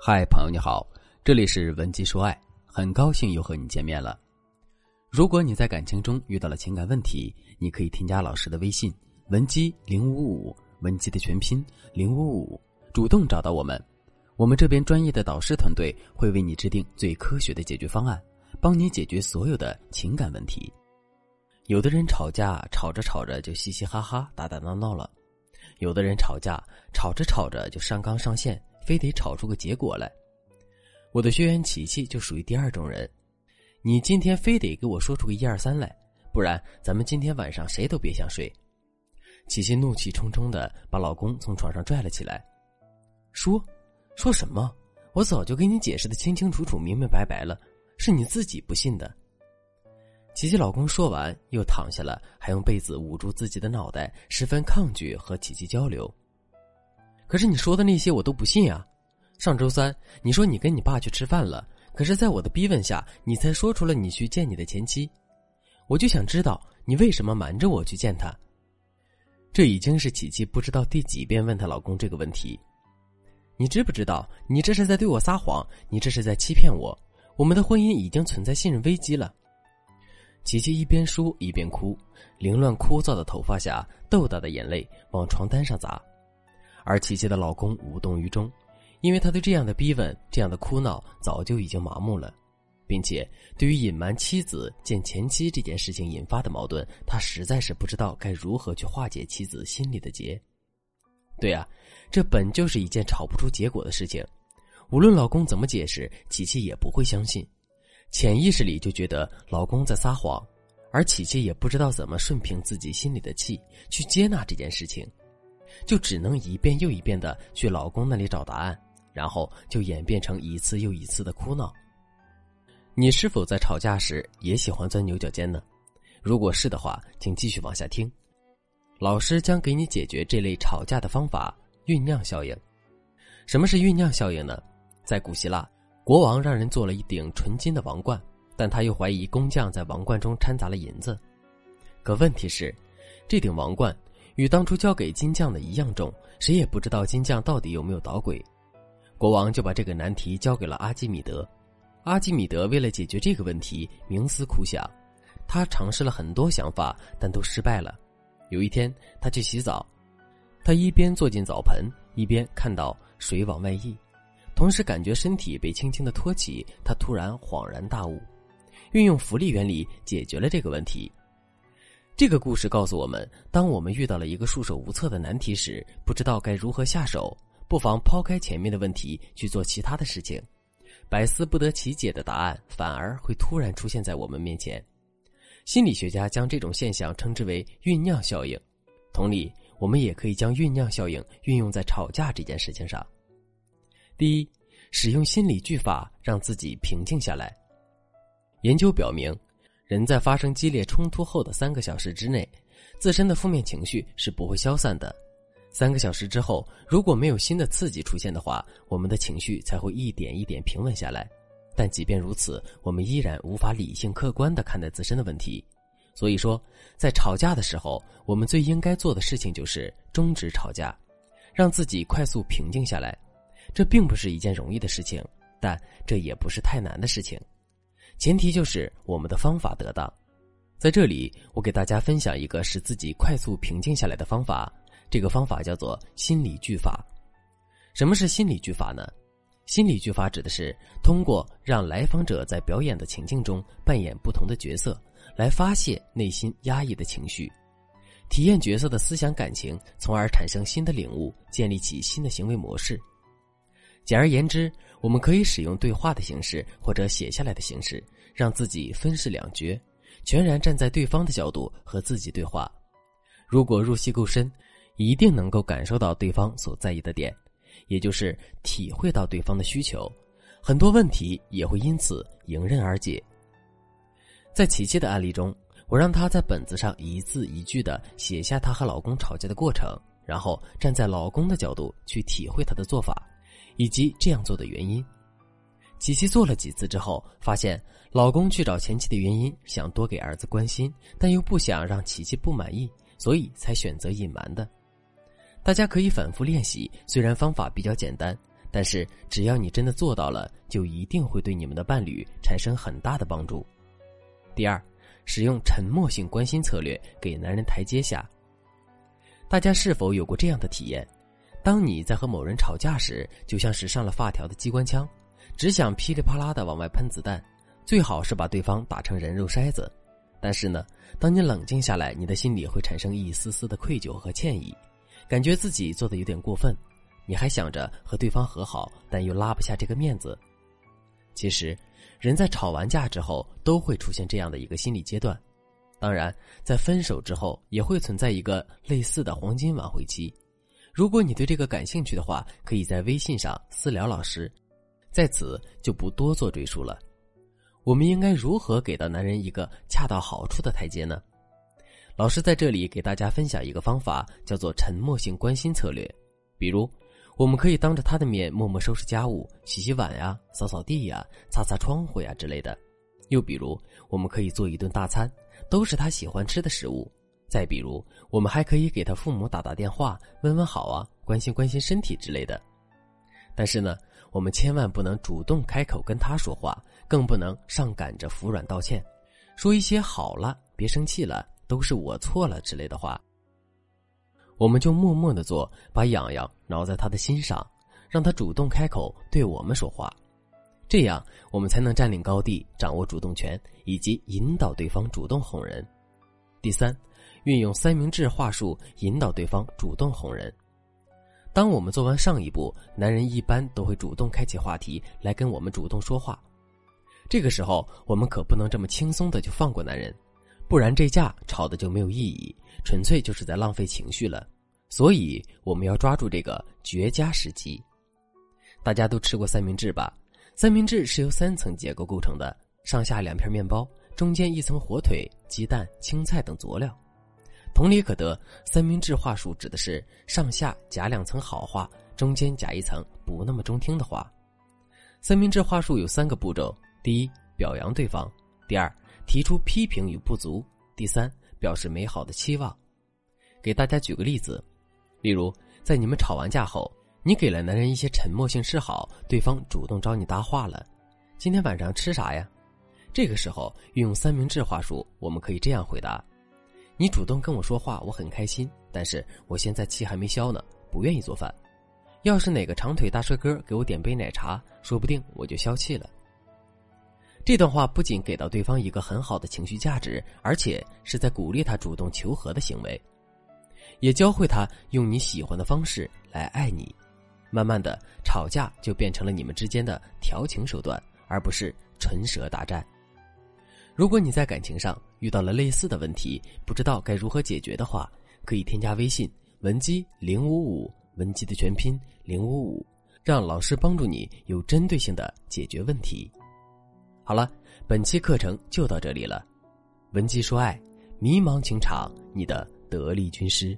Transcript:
嗨，朋友你好，这里是文姬说爱，很高兴又和你见面了。如果你在感情中遇到了情感问题，你可以添加老师的微信文姬零五五，文姬的全拼零五五，主动找到我们，我们这边专业的导师团队会为你制定最科学的解决方案，帮你解决所有的情感问题。有的人吵架吵着吵着就嘻嘻哈哈、打打闹闹了，有的人吵架吵着吵着就上纲上线。非得吵出个结果来，我的学员琪琪就属于第二种人。你今天非得给我说出个一二三来，不然咱们今天晚上谁都别想睡。琪琪怒气冲冲的把老公从床上拽了起来，说：“说什么？我早就给你解释的清清楚楚、明明白白了，是你自己不信的。”琪琪老公说完又躺下了，还用被子捂住自己的脑袋，十分抗拒和琪琪交流。可是你说的那些我都不信啊！上周三你说你跟你爸去吃饭了，可是在我的逼问下，你才说出了你去见你的前妻。我就想知道你为什么瞒着我去见他。这已经是琪琪不知道第几遍问她老公这个问题。你知不知道你这是在对我撒谎？你这是在欺骗我！我们的婚姻已经存在信任危机了。琪琪一边说一边哭，凌乱枯燥的头发下豆大的眼泪往床单上砸。而琪琪的老公无动于衷，因为他对这样的逼问、这样的哭闹早就已经麻木了，并且对于隐瞒妻子见前妻这件事情引发的矛盾，他实在是不知道该如何去化解妻子心里的结。对啊，这本就是一件吵不出结果的事情，无论老公怎么解释，琪琪也不会相信，潜意识里就觉得老公在撒谎，而琪琪也不知道怎么顺平自己心里的气，去接纳这件事情。就只能一遍又一遍的去老公那里找答案，然后就演变成一次又一次的哭闹。你是否在吵架时也喜欢钻牛角尖呢？如果是的话，请继续往下听。老师将给你解决这类吵架的方法——酝酿效应。什么是酝酿效应呢？在古希腊，国王让人做了一顶纯金的王冠，但他又怀疑工匠在王冠中掺杂了银子。可问题是，这顶王冠。与当初交给金匠的一样重，谁也不知道金匠到底有没有捣鬼。国王就把这个难题交给了阿基米德。阿基米德为了解决这个问题，冥思苦想，他尝试了很多想法，但都失败了。有一天，他去洗澡，他一边坐进澡盆，一边看到水往外溢，同时感觉身体被轻轻的托起。他突然恍然大悟，运用浮力原理解决了这个问题。这个故事告诉我们：当我们遇到了一个束手无策的难题时，不知道该如何下手，不妨抛开前面的问题去做其他的事情，百思不得其解的答案反而会突然出现在我们面前。心理学家将这种现象称之为酝酿效应。同理，我们也可以将酝酿效应运用在吵架这件事情上。第一，使用心理句法让自己平静下来。研究表明。人在发生激烈冲突后的三个小时之内，自身的负面情绪是不会消散的。三个小时之后，如果没有新的刺激出现的话，我们的情绪才会一点一点平稳下来。但即便如此，我们依然无法理性客观的看待自身的问题。所以说，在吵架的时候，我们最应该做的事情就是终止吵架，让自己快速平静下来。这并不是一件容易的事情，但这也不是太难的事情。前提就是我们的方法得当，在这里我给大家分享一个使自己快速平静下来的方法。这个方法叫做心理句法。什么是心理句法呢？心理句法指的是通过让来访者在表演的情境中扮演不同的角色，来发泄内心压抑的情绪，体验角色的思想感情，从而产生新的领悟，建立起新的行为模式。简而言之。我们可以使用对话的形式，或者写下来的形式，让自己分饰两角，全然站在对方的角度和自己对话。如果入戏够深，一定能够感受到对方所在意的点，也就是体会到对方的需求，很多问题也会因此迎刃而解。在琪琪的案例中，我让她在本子上一字一句的写下她和老公吵架的过程，然后站在老公的角度去体会他的做法。以及这样做的原因，琪琪做了几次之后，发现老公去找前妻的原因，想多给儿子关心，但又不想让琪琪不满意，所以才选择隐瞒的。大家可以反复练习，虽然方法比较简单，但是只要你真的做到了，就一定会对你们的伴侣产生很大的帮助。第二，使用沉默性关心策略给男人台阶下。大家是否有过这样的体验？当你在和某人吵架时，就像是上了发条的机关枪，只想噼里啪啦的往外喷子弹，最好是把对方打成人肉筛子。但是呢，当你冷静下来，你的心里会产生一丝丝的愧疚和歉意，感觉自己做的有点过分。你还想着和对方和好，但又拉不下这个面子。其实，人在吵完架之后都会出现这样的一个心理阶段。当然，在分手之后也会存在一个类似的黄金挽回期。如果你对这个感兴趣的话，可以在微信上私聊老师，在此就不多做赘述了。我们应该如何给到男人一个恰到好处的台阶呢？老师在这里给大家分享一个方法，叫做沉默性关心策略。比如，我们可以当着他的面默默收拾家务、洗洗碗呀、扫扫地呀、擦擦窗户呀之类的。又比如，我们可以做一顿大餐。都是他喜欢吃的食物。再比如，我们还可以给他父母打打电话，问问好啊，关心关心身体之类的。但是呢，我们千万不能主动开口跟他说话，更不能上赶着服软道歉，说一些“好了，别生气了，都是我错了”之类的话。我们就默默的做，把痒痒挠在他的心上，让他主动开口对我们说话。这样，我们才能占领高地，掌握主动权，以及引导对方主动哄人。第三，运用三明治话术引导对方主动哄人。当我们做完上一步，男人一般都会主动开启话题来跟我们主动说话。这个时候，我们可不能这么轻松的就放过男人，不然这架吵的就没有意义，纯粹就是在浪费情绪了。所以，我们要抓住这个绝佳时机。大家都吃过三明治吧？三明治是由三层结构构成的，上下两片面包，中间一层火腿、鸡蛋、青菜等佐料。同理可得，三明治话术指的是上下夹两层好话，中间夹一层不那么中听的话。三明治话术有三个步骤：第一，表扬对方；第二，提出批评与不足；第三，表示美好的期望。给大家举个例子，例如在你们吵完架后。你给了男人一些沉默性示好，对方主动找你搭话了。今天晚上吃啥呀？这个时候运用三明治话术，我们可以这样回答：你主动跟我说话，我很开心。但是我现在气还没消呢，不愿意做饭。要是哪个长腿大帅哥给我点杯奶茶，说不定我就消气了。这段话不仅给到对方一个很好的情绪价值，而且是在鼓励他主动求和的行为，也教会他用你喜欢的方式来爱你。慢慢的，吵架就变成了你们之间的调情手段，而不是唇舌大战。如果你在感情上遇到了类似的问题，不知道该如何解决的话，可以添加微信文姬零五五，文姬的全拼零五五，让老师帮助你有针对性的解决问题。好了，本期课程就到这里了，文姬说爱，迷茫情场，你的得力军师。